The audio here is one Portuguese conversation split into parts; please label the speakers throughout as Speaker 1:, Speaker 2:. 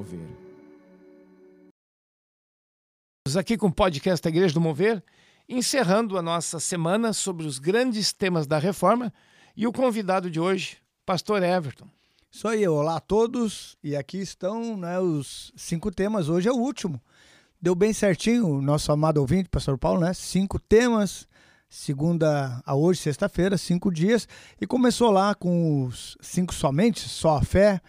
Speaker 1: Mover.
Speaker 2: Estamos aqui com o podcast da Igreja do Mover, encerrando a nossa semana sobre os grandes temas da reforma e o convidado de hoje, pastor Everton.
Speaker 3: Isso aí, olá a todos. E aqui estão né, os cinco temas. Hoje é o último. Deu bem certinho o nosso amado ouvinte, pastor Paulo, né? Cinco temas, segunda a hoje, sexta-feira, cinco dias. E começou lá com os cinco somente, só a fé,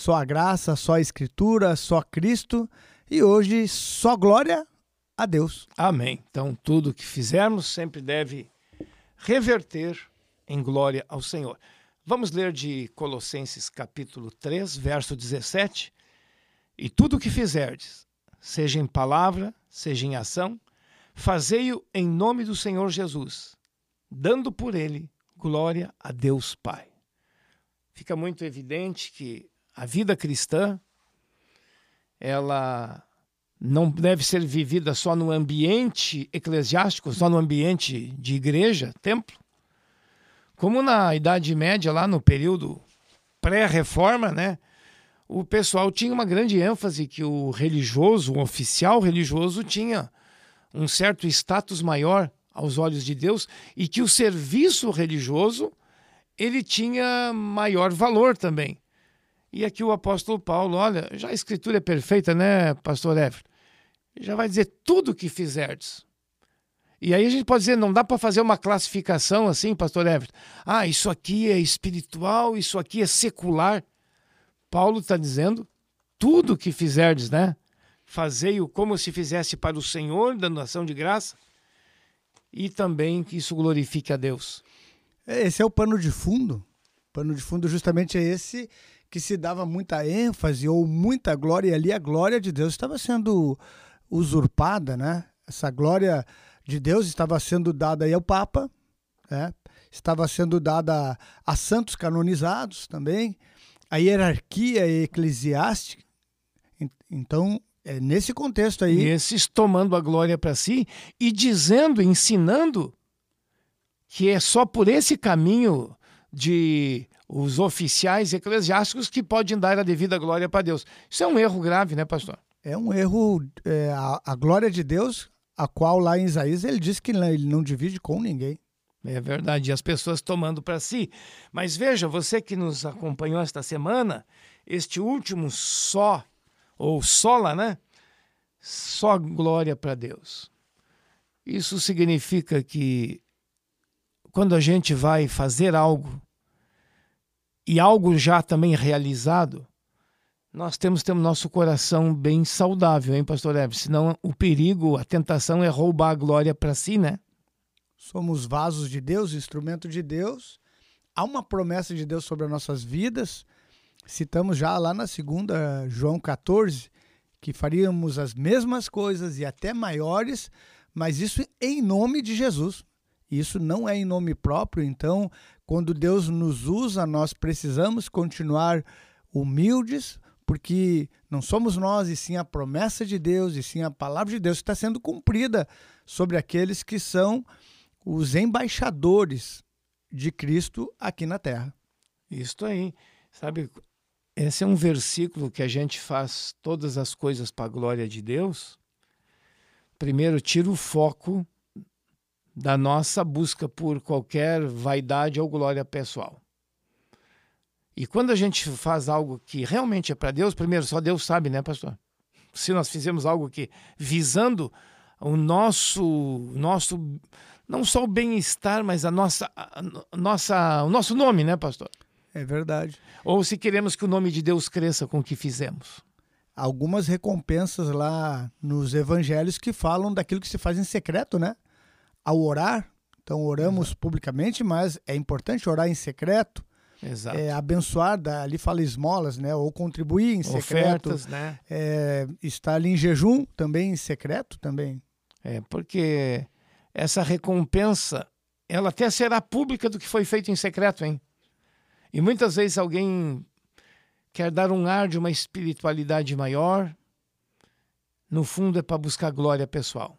Speaker 3: só a graça, só a escritura, só Cristo. E hoje só glória a Deus.
Speaker 2: Amém. Então, tudo que fizermos sempre deve reverter em glória ao Senhor. Vamos ler de Colossenses capítulo 3, verso 17. E tudo o que fizerdes, seja em palavra, seja em ação, fazei-o em nome do Senhor Jesus, dando por ele glória a Deus Pai. Fica muito evidente que a vida cristã ela não deve ser vivida só no ambiente eclesiástico, só no ambiente de igreja, templo, como na Idade Média, lá no período pré-reforma, né? O pessoal tinha uma grande ênfase que o religioso, o oficial religioso, tinha um certo status maior aos olhos de Deus e que o serviço religioso ele tinha maior valor também. E aqui o apóstolo Paulo, olha, já a escritura é perfeita, né, pastor Everton? já vai dizer tudo o que fizerdes. E aí a gente pode dizer, não dá para fazer uma classificação assim, pastor Everton. Ah, isso aqui é espiritual, isso aqui é secular. Paulo está dizendo, tudo o que fizerdes, né? Fazei-o como se fizesse para o Senhor, dando ação de graça, e também que isso glorifique a Deus.
Speaker 3: Esse é o pano de fundo. O pano de fundo justamente é esse que se dava muita ênfase ou muita glória, e ali a glória de Deus estava sendo usurpada, né? Essa glória de Deus estava sendo dada aí ao Papa, né? estava sendo dada a santos canonizados também, a hierarquia eclesiástica. Então, é nesse contexto aí.
Speaker 2: E esses tomando a glória para si e dizendo, ensinando que é só por esse caminho de os oficiais eclesiásticos que podem dar a devida glória para Deus. Isso é um erro grave, né, pastor?
Speaker 3: É um erro. É, a, a, glória de Deus, a qual lá em Isaías ele diz que ele não divide com ninguém.
Speaker 2: É verdade, e as pessoas tomando para si. Mas veja, você que nos acompanhou esta semana, este último só, ou sola, né? Só glória para Deus. Isso significa que quando a gente vai fazer algo e algo já também realizado, nós temos ter o nosso coração bem saudável, hein, pastor Eves? Senão o perigo, a tentação é roubar a glória para si, né?
Speaker 3: Somos vasos de Deus, instrumento de Deus. Há uma promessa de Deus sobre as nossas vidas. Citamos já lá na segunda João 14 que faríamos as mesmas coisas e até maiores, mas isso em nome de Jesus. Isso não é em nome próprio, então, quando Deus nos usa, nós precisamos continuar humildes, porque não somos nós, e sim a promessa de Deus, e sim a palavra de Deus que está sendo cumprida sobre aqueles que são os embaixadores de Cristo aqui na terra.
Speaker 2: Isso aí. Sabe, esse é um versículo que a gente faz todas as coisas para a glória de Deus. Primeiro, tira o foco da nossa busca por qualquer vaidade ou glória pessoal. E quando a gente faz algo que realmente é para Deus, primeiro, só Deus sabe, né, pastor? Se nós fizemos algo que visando o nosso, nosso não só o bem-estar, mas a nossa, a nossa, o nosso nome, né, pastor?
Speaker 3: É verdade.
Speaker 2: Ou se queremos que o nome de Deus cresça com o que fizemos.
Speaker 3: Algumas recompensas lá nos evangelhos que falam daquilo que se faz em secreto, né? Ao orar, então oramos publicamente, mas é importante orar em secreto.
Speaker 2: Exato.
Speaker 3: É, abençoar, ali fala esmolas, né? Ou contribuir em secreto.
Speaker 2: Ofertas, né?
Speaker 3: É, estar ali em jejum também em secreto também.
Speaker 2: É, porque essa recompensa, ela até será pública do que foi feito em secreto, hein? E muitas vezes alguém quer dar um ar de uma espiritualidade maior, no fundo é para buscar glória pessoal.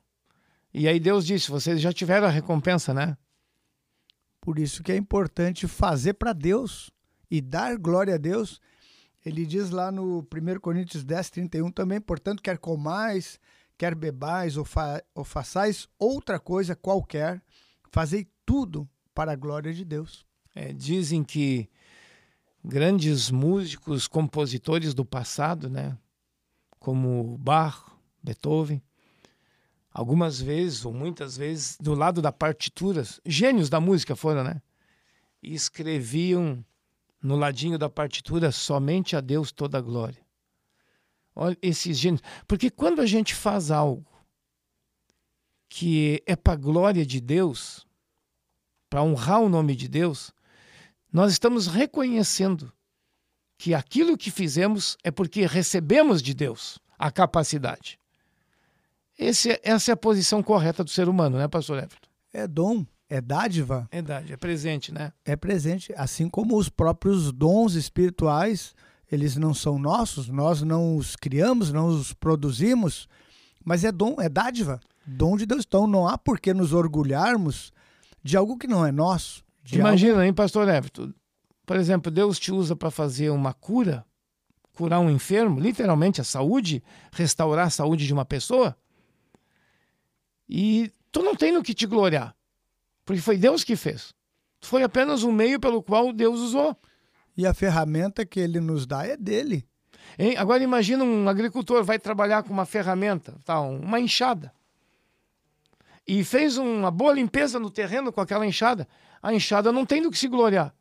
Speaker 2: E aí Deus disse: vocês já tiveram a recompensa, né?
Speaker 3: Por isso que é importante fazer para Deus e dar glória a Deus Ele diz lá no 1 Coríntios 10, 31 também, portanto, quer comais, quer bebais ou, fa ou façais outra coisa qualquer, fazei tudo para a glória de Deus.
Speaker 2: É, dizem que grandes músicos, compositores do passado, né, como Bach, Beethoven, algumas vezes ou muitas vezes do lado da partitura, gênios da música foram, né? E escreviam no ladinho da partitura somente a Deus toda a glória. Olha esses gênios, porque quando a gente faz algo que é para a glória de Deus, para honrar o nome de Deus, nós estamos reconhecendo que aquilo que fizemos é porque recebemos de Deus a capacidade. Esse, essa é a posição correta do ser humano, né, pastor Everton?
Speaker 3: É dom, é dádiva.
Speaker 2: É dádiva, é presente, né?
Speaker 3: É presente, assim como os próprios dons espirituais, eles não são nossos, nós não os criamos, não os produzimos, mas é dom, é dádiva, dom de Deus. Então não há por que nos orgulharmos de algo que não é nosso.
Speaker 2: Imagina, algo... hein, pastor Everton? Por exemplo, Deus te usa para fazer uma cura, curar um enfermo, literalmente a saúde, restaurar a saúde de uma pessoa. E tu não tem no que te gloriar, porque foi Deus que fez. Foi apenas um meio pelo qual Deus usou.
Speaker 3: E a ferramenta que ele nos dá é dele.
Speaker 2: Hein? Agora imagina um agricultor vai trabalhar com uma ferramenta, tá, uma enxada. E fez uma boa limpeza no terreno com aquela enxada. A enxada não tem do que se gloriar.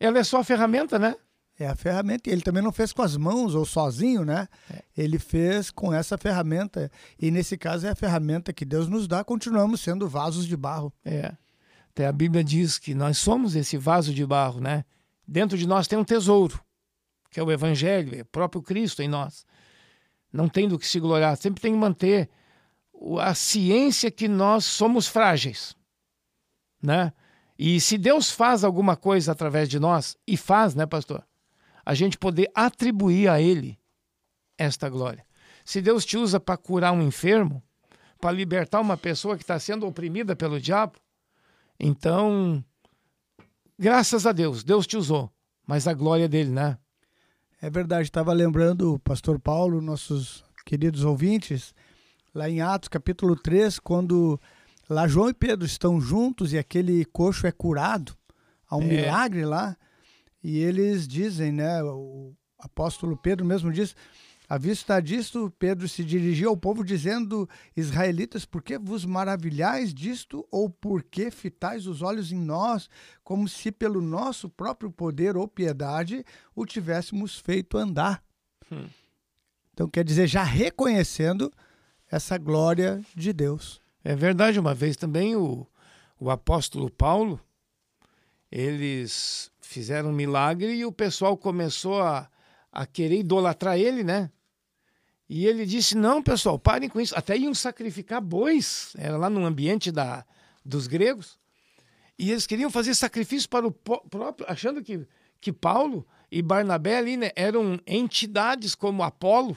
Speaker 2: Ela é só a ferramenta, né?
Speaker 3: É a ferramenta. Ele também não fez com as mãos ou sozinho, né? É. Ele fez com essa ferramenta. E nesse caso é a ferramenta que Deus nos dá. Continuamos sendo vasos de barro.
Speaker 2: É. Até a Bíblia diz que nós somos esse vaso de barro, né? Dentro de nós tem um tesouro, que é o Evangelho, é o próprio Cristo em nós. Não tem do que se gloriar. Sempre tem que manter a ciência que nós somos frágeis, né? E se Deus faz alguma coisa através de nós, e faz, né, pastor? A gente poder atribuir a Ele esta glória. Se Deus te usa para curar um enfermo, para libertar uma pessoa que está sendo oprimida pelo diabo, então, graças a Deus, Deus te usou, mas a glória dele, né?
Speaker 3: É verdade, estava lembrando o pastor Paulo, nossos queridos ouvintes, lá em Atos capítulo 3, quando Lá João e Pedro estão juntos e aquele coxo é curado. Há um é. milagre lá. E eles dizem, né? O apóstolo Pedro mesmo diz: à vista disto, Pedro se dirigiu ao povo dizendo: Israelitas, por que vos maravilhais disto, ou por que fitais os olhos em nós, como se pelo nosso próprio poder ou piedade o tivéssemos feito andar? Hum. Então, quer dizer, já reconhecendo essa glória de Deus.
Speaker 2: É verdade, uma vez também o, o apóstolo Paulo, eles fizeram um milagre e o pessoal começou a, a querer idolatrar ele, né? E ele disse: Não, pessoal, parem com isso. Até iam sacrificar bois, era lá no ambiente da, dos gregos. E eles queriam fazer sacrifício para o próprio, achando que, que Paulo e Barnabé ali né, eram entidades como Apolo.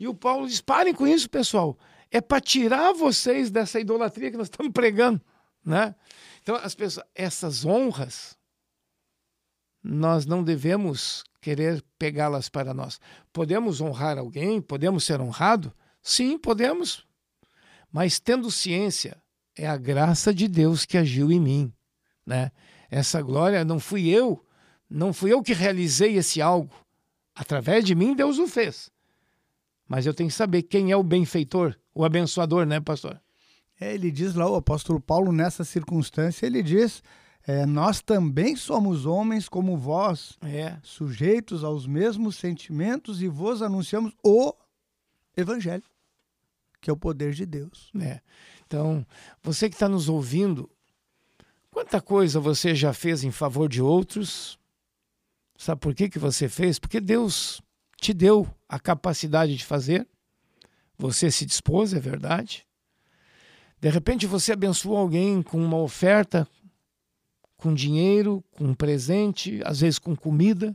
Speaker 2: E o Paulo diz: Parem com isso, pessoal é para tirar vocês dessa idolatria que nós estamos pregando, né? Então, as pessoas, essas honras, nós não devemos querer pegá-las para nós. Podemos honrar alguém? Podemos ser honrado? Sim, podemos. Mas tendo ciência, é a graça de Deus que agiu em mim, né? Essa glória não fui eu, não fui eu que realizei esse algo. Através de mim Deus o fez. Mas eu tenho que saber quem é o benfeitor, o abençoador, né, pastor?
Speaker 3: É, ele diz lá, o apóstolo Paulo, nessa circunstância, ele diz: é, Nós também somos homens como vós, é. sujeitos aos mesmos sentimentos, e vos anunciamos o Evangelho, que é o poder de Deus.
Speaker 2: É. Então, você que está nos ouvindo, quanta coisa você já fez em favor de outros? Sabe por que, que você fez? Porque Deus te deu a capacidade de fazer. Você se dispôs, é verdade. De repente você abençoou alguém com uma oferta, com dinheiro, com presente, às vezes com comida.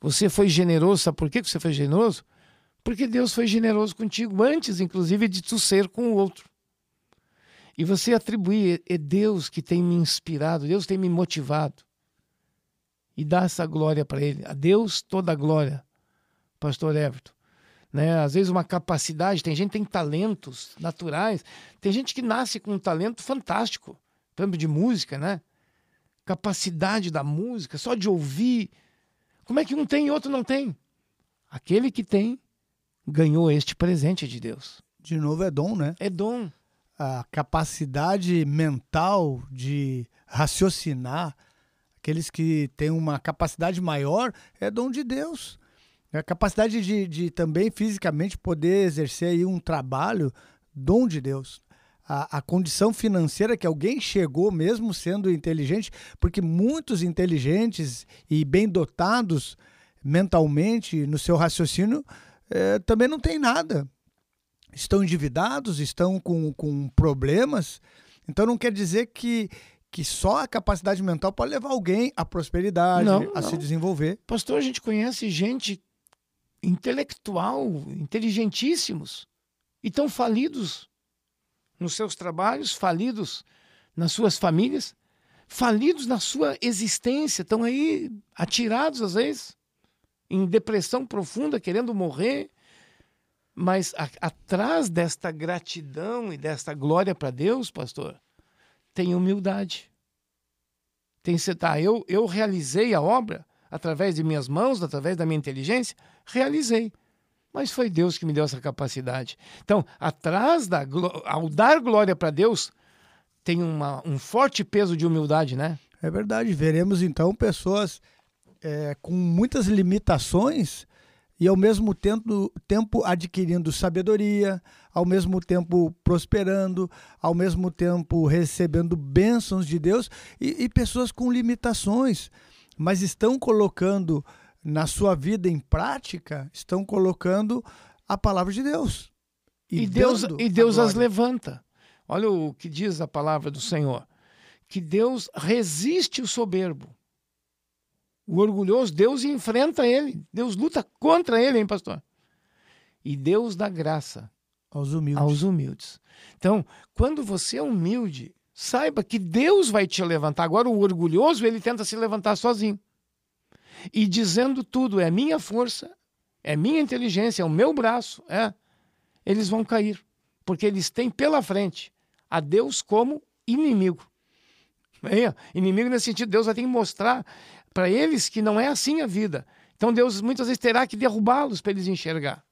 Speaker 2: Você foi generoso, sabe por que você foi generoso? Porque Deus foi generoso contigo antes, inclusive, de tu ser com o outro. E você atribuir, é Deus que tem me inspirado, Deus tem me motivado. e dá essa glória para Ele. A Deus toda a glória, Pastor Everton. Né? Às vezes uma capacidade, tem gente que tem talentos naturais, tem gente que nasce com um talento fantástico, por exemplo, de música, né? Capacidade da música, só de ouvir. Como é que um tem e outro não tem? Aquele que tem ganhou este presente de Deus.
Speaker 3: De novo, é dom, né?
Speaker 2: É dom.
Speaker 3: A capacidade mental de raciocinar, aqueles que têm uma capacidade maior, é dom de Deus. A capacidade de, de também fisicamente poder exercer aí um trabalho, dom de Deus. A, a, condição financeira que alguém chegou, mesmo sendo inteligente, porque muitos inteligentes e bem dotados mentalmente no seu raciocínio é, também não tem nada. Estão endividados, estão com, com problemas. Então não quer dizer que, que só a capacidade mental pode levar alguém à prosperidade, não, a não. se desenvolver.
Speaker 2: Pastor, a gente conhece gente intelectual, inteligentíssimos, e estão falidos nos seus trabalhos, falidos nas suas famílias, falidos na sua existência, estão aí atirados às vezes, em depressão profunda, querendo morrer. Mas a, atrás desta gratidão e desta glória para Deus, pastor, tem humildade. Tem tá, eu, eu realizei a obra, através de minhas mãos, através da minha inteligência, realizei. Mas foi Deus que me deu essa capacidade. Então, atrás da ao dar glória para Deus, tem uma, um forte peso de humildade, né?
Speaker 3: É verdade. Veremos então pessoas é, com muitas limitações e ao mesmo tempo, tempo adquirindo sabedoria, ao mesmo tempo prosperando, ao mesmo tempo recebendo bênçãos de Deus e, e pessoas com limitações mas estão colocando na sua vida em prática, estão colocando a palavra de Deus.
Speaker 2: E, e Deus, e Deus as levanta. Olha o que diz a palavra do Senhor: que Deus resiste o soberbo. O orgulhoso, Deus enfrenta ele. Deus luta contra ele, hein, pastor? E Deus dá graça
Speaker 3: aos humildes.
Speaker 2: Aos humildes. Então, quando você é humilde, Saiba que Deus vai te levantar. Agora, o orgulhoso, ele tenta se levantar sozinho. E dizendo tudo, é minha força, é minha inteligência, é o meu braço, é. Eles vão cair. Porque eles têm pela frente a Deus como inimigo. É, inimigo nesse sentido, Deus vai ter que mostrar para eles que não é assim a vida. Então Deus muitas vezes terá que derrubá-los para eles enxergar.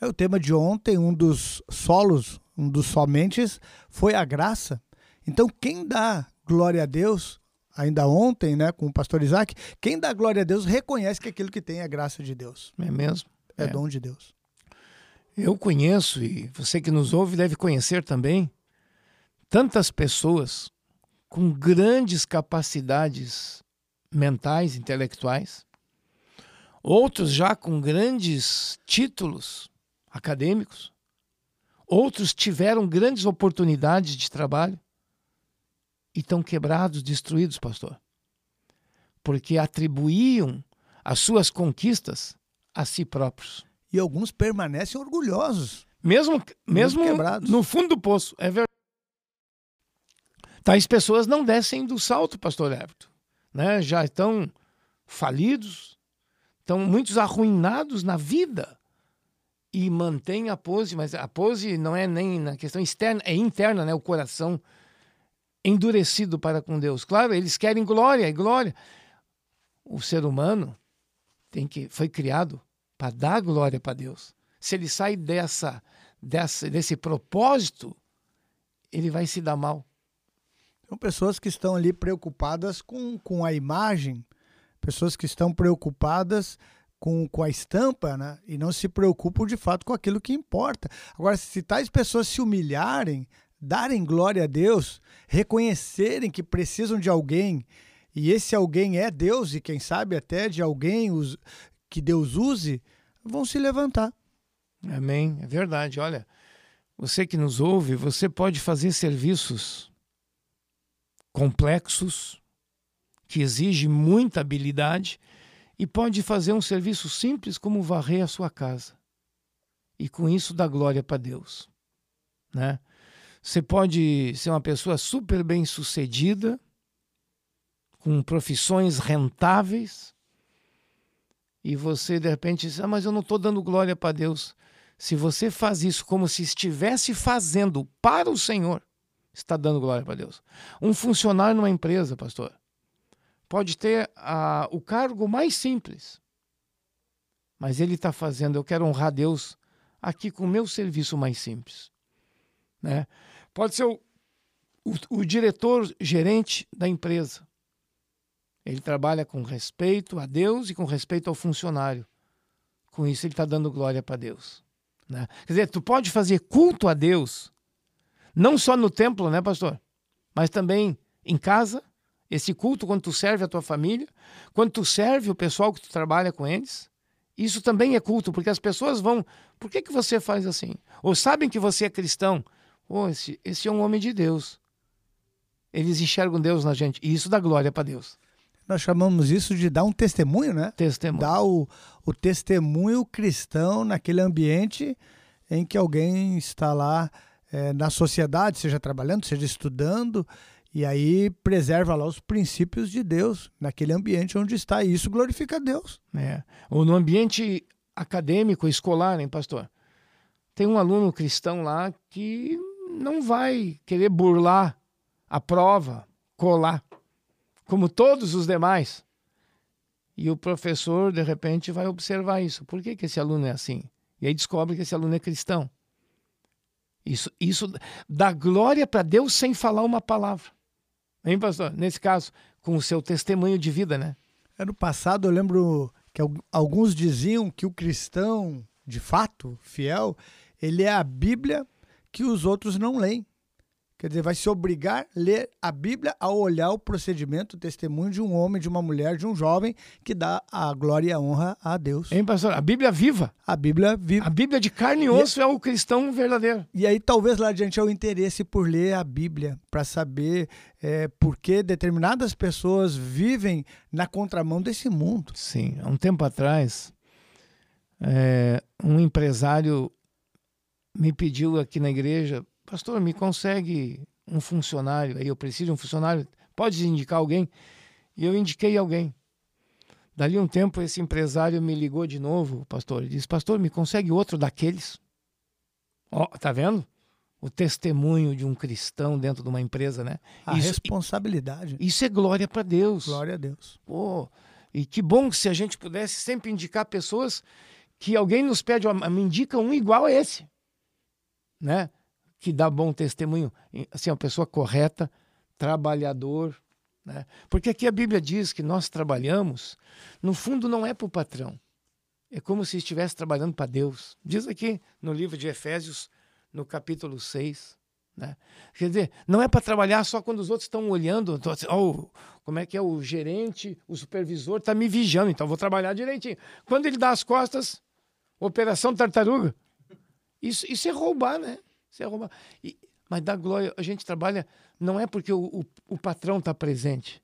Speaker 3: É o tema de ontem, um dos solos, um dos somentes, foi a graça. Então, quem dá glória a Deus, ainda ontem, né, com o pastor Isaac, quem dá glória a Deus reconhece que aquilo que tem é graça de Deus.
Speaker 2: É mesmo?
Speaker 3: É, é dom de Deus.
Speaker 2: Eu conheço, e você que nos ouve deve conhecer também, tantas pessoas com grandes capacidades mentais, intelectuais, outros já com grandes títulos acadêmicos, outros tiveram grandes oportunidades de trabalho, e estão quebrados, destruídos, pastor. Porque atribuíam as suas conquistas a si próprios.
Speaker 3: E alguns permanecem orgulhosos.
Speaker 2: Mesmo, mesmo quebrados. no fundo do poço, é verdade. Tais pessoas não descem do salto, pastor Everton. Né? Já estão falidos, estão muitos arruinados na vida e mantêm a pose, mas a pose não é nem na questão externa, é interna, né? O coração endurecido para com Deus. Claro, eles querem glória e glória. O ser humano tem que foi criado para dar glória para Deus. Se ele sai dessa, dessa desse propósito, ele vai se dar mal.
Speaker 3: São pessoas que estão ali preocupadas com, com a imagem, pessoas que estão preocupadas com, com a estampa, né? E não se preocupam de fato com aquilo que importa. Agora, se tais pessoas se humilharem, darem glória a Deus, reconhecerem que precisam de alguém e esse alguém é Deus e quem sabe até de alguém que Deus use, vão se levantar.
Speaker 2: Amém. É verdade. Olha, você que nos ouve, você pode fazer serviços complexos que exigem muita habilidade e pode fazer um serviço simples como varrer a sua casa. E com isso dá glória para Deus, né? Você pode ser uma pessoa super bem sucedida, com profissões rentáveis, e você de repente diz: Ah, mas eu não estou dando glória para Deus. Se você faz isso como se estivesse fazendo para o Senhor, está dando glória para Deus. Um funcionário numa empresa, pastor, pode ter a, o cargo mais simples, mas ele está fazendo, eu quero honrar Deus aqui com o meu serviço mais simples. Né? Pode ser o, o, o diretor gerente da empresa. Ele trabalha com respeito a Deus e com respeito ao funcionário. Com isso, ele está dando glória para Deus. Né? Quer dizer, tu pode fazer culto a Deus, não só no templo, né, pastor? Mas também em casa, esse culto quando tu serve a tua família, quando tu serve o pessoal que tu trabalha com eles. Isso também é culto, porque as pessoas vão. Por que, que você faz assim? Ou sabem que você é cristão. Oh, esse, esse é um homem de Deus. Eles enxergam Deus na gente. E isso dá glória para Deus.
Speaker 3: Nós chamamos isso de dar um testemunho, né?
Speaker 2: Testemunho.
Speaker 3: Dar o, o testemunho cristão naquele ambiente em que alguém está lá é, na sociedade, seja trabalhando, seja estudando, e aí preserva lá os princípios de Deus naquele ambiente onde está. E isso glorifica a Deus.
Speaker 2: É. Ou no ambiente acadêmico, escolar, hein, pastor? Tem um aluno cristão lá que não vai querer burlar a prova, colar como todos os demais. E o professor, de repente, vai observar isso. Por que, que esse aluno é assim? E aí descobre que esse aluno é cristão. Isso, isso dá glória para Deus sem falar uma palavra. Hein, pastor? Nesse caso, com o seu testemunho de vida, né?
Speaker 3: Ano passado, eu lembro que alguns diziam que o cristão, de fato, fiel, ele é a Bíblia que os outros não leem. Quer dizer, vai se obrigar a ler a Bíblia ao olhar o procedimento, o testemunho de um homem, de uma mulher, de um jovem que dá a glória e a honra a Deus.
Speaker 2: Hein, pastor? A Bíblia viva.
Speaker 3: A Bíblia viva.
Speaker 2: A Bíblia de carne e osso e... é o cristão verdadeiro.
Speaker 3: E aí, talvez lá adiante, é o interesse por ler a Bíblia, para saber é, por que determinadas pessoas vivem na contramão desse mundo.
Speaker 2: Sim. Há um tempo atrás, é, um empresário me pediu aqui na igreja pastor, me consegue um funcionário, aí eu preciso de um funcionário, pode indicar alguém? E eu indiquei alguém. Dali um tempo, esse empresário me ligou de novo, pastor, e disse, pastor, me consegue outro daqueles? Ó, oh, tá vendo? O testemunho de um cristão dentro de uma empresa, né?
Speaker 3: A isso, responsabilidade.
Speaker 2: Isso é glória para Deus.
Speaker 3: Glória a Deus.
Speaker 2: Pô, e que bom se a gente pudesse sempre indicar pessoas que alguém nos pede, me indica um igual a esse, né? que dá bom testemunho, assim, uma pessoa correta, trabalhador, né? Porque aqui a Bíblia diz que nós trabalhamos, no fundo não é para o patrão, é como se estivesse trabalhando para Deus. Diz aqui no livro de Efésios, no capítulo 6. Né? Quer dizer, não é para trabalhar só quando os outros estão olhando, oh, como é que é o gerente, o supervisor está me vigiando, então vou trabalhar direitinho. Quando ele dá as costas, operação tartaruga. Isso, isso é roubar, né? Você arruma. E, mas da glória, a gente trabalha não é porque o, o, o patrão está presente,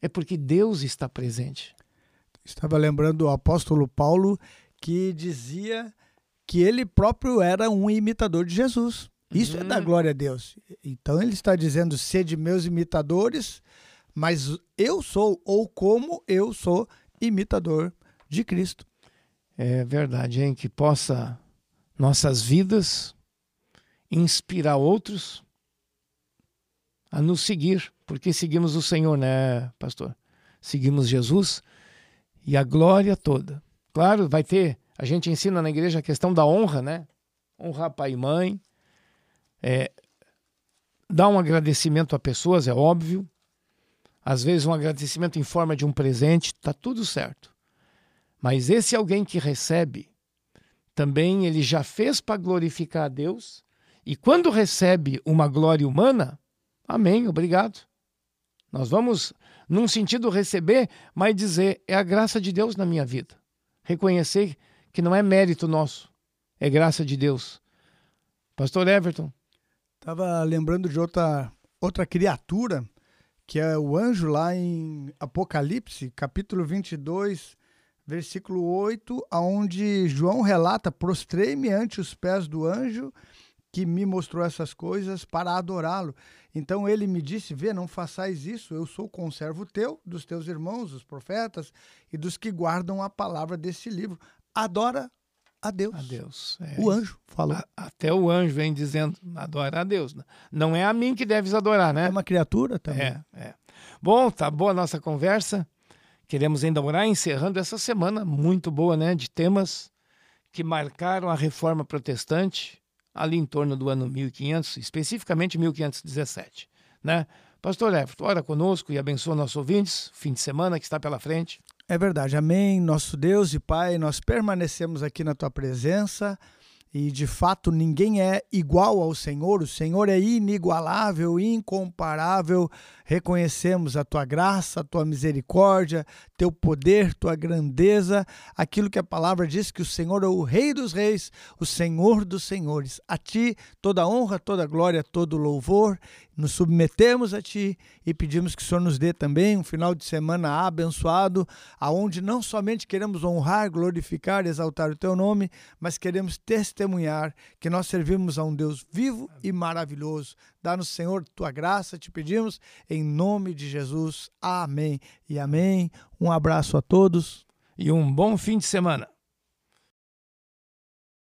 Speaker 2: é porque Deus está presente.
Speaker 3: Estava lembrando o apóstolo Paulo que dizia que ele próprio era um imitador de Jesus. Isso uhum. é da glória a Deus. Então ele está dizendo: sede meus imitadores, mas eu sou, ou como eu sou, imitador de Cristo.
Speaker 2: É verdade, hein? Que possa nossas vidas inspirar outros a nos seguir, porque seguimos o Senhor, né, pastor? Seguimos Jesus e a glória toda. Claro, vai ter, a gente ensina na igreja a questão da honra, né? Honrar pai e mãe, é, dar um agradecimento a pessoas, é óbvio. Às vezes um agradecimento em forma de um presente, tá tudo certo. Mas esse alguém que recebe, também ele já fez para glorificar a Deus e quando recebe uma glória humana, amém, obrigado. Nós vamos, num sentido, receber, mas dizer: é a graça de Deus na minha vida. Reconhecer que não é mérito nosso, é graça de Deus. Pastor Everton.
Speaker 3: Estava lembrando de outra, outra criatura, que é o anjo lá em Apocalipse, capítulo 22, versículo 8, onde João relata: prostrei-me ante os pés do anjo que me mostrou essas coisas para adorá-lo. Então ele me disse: Vê, não façais isso, eu sou conservo teu, dos teus irmãos, os profetas e dos que guardam a palavra desse livro. Adora a Deus.
Speaker 2: A Deus. É.
Speaker 3: O anjo falou.
Speaker 2: A- Até o anjo vem dizendo: adora a Deus. Não é a mim que deves adorar, né?
Speaker 3: É uma criatura também.
Speaker 2: É, é. Bom, tá boa a nossa conversa. Queremos orar encerrando essa semana muito boa, né? De temas que marcaram a reforma protestante ali em torno do ano 1500, especificamente 1517, né? Pastor Everton, ora conosco e abençoa nossos ouvintes, fim de semana que está pela frente.
Speaker 3: É verdade. Amém. Nosso Deus e Pai, nós permanecemos aqui na tua presença e de fato ninguém é igual ao Senhor. O Senhor é inigualável, incomparável. Reconhecemos a tua graça, a tua misericórdia, teu poder, tua grandeza, aquilo que a palavra diz que o Senhor é o Rei dos Reis, o Senhor dos Senhores. A ti toda honra, toda glória, todo louvor. Nos submetemos a ti e pedimos que o Senhor nos dê também um final de semana abençoado, aonde não somente queremos honrar, glorificar, exaltar o teu nome, mas queremos testemunhar que nós servimos a um Deus vivo e maravilhoso. Dá-nos, Senhor, tua graça, te pedimos, em nome de Jesus. Amém e amém. Um abraço a todos.
Speaker 2: E um bom fim de semana.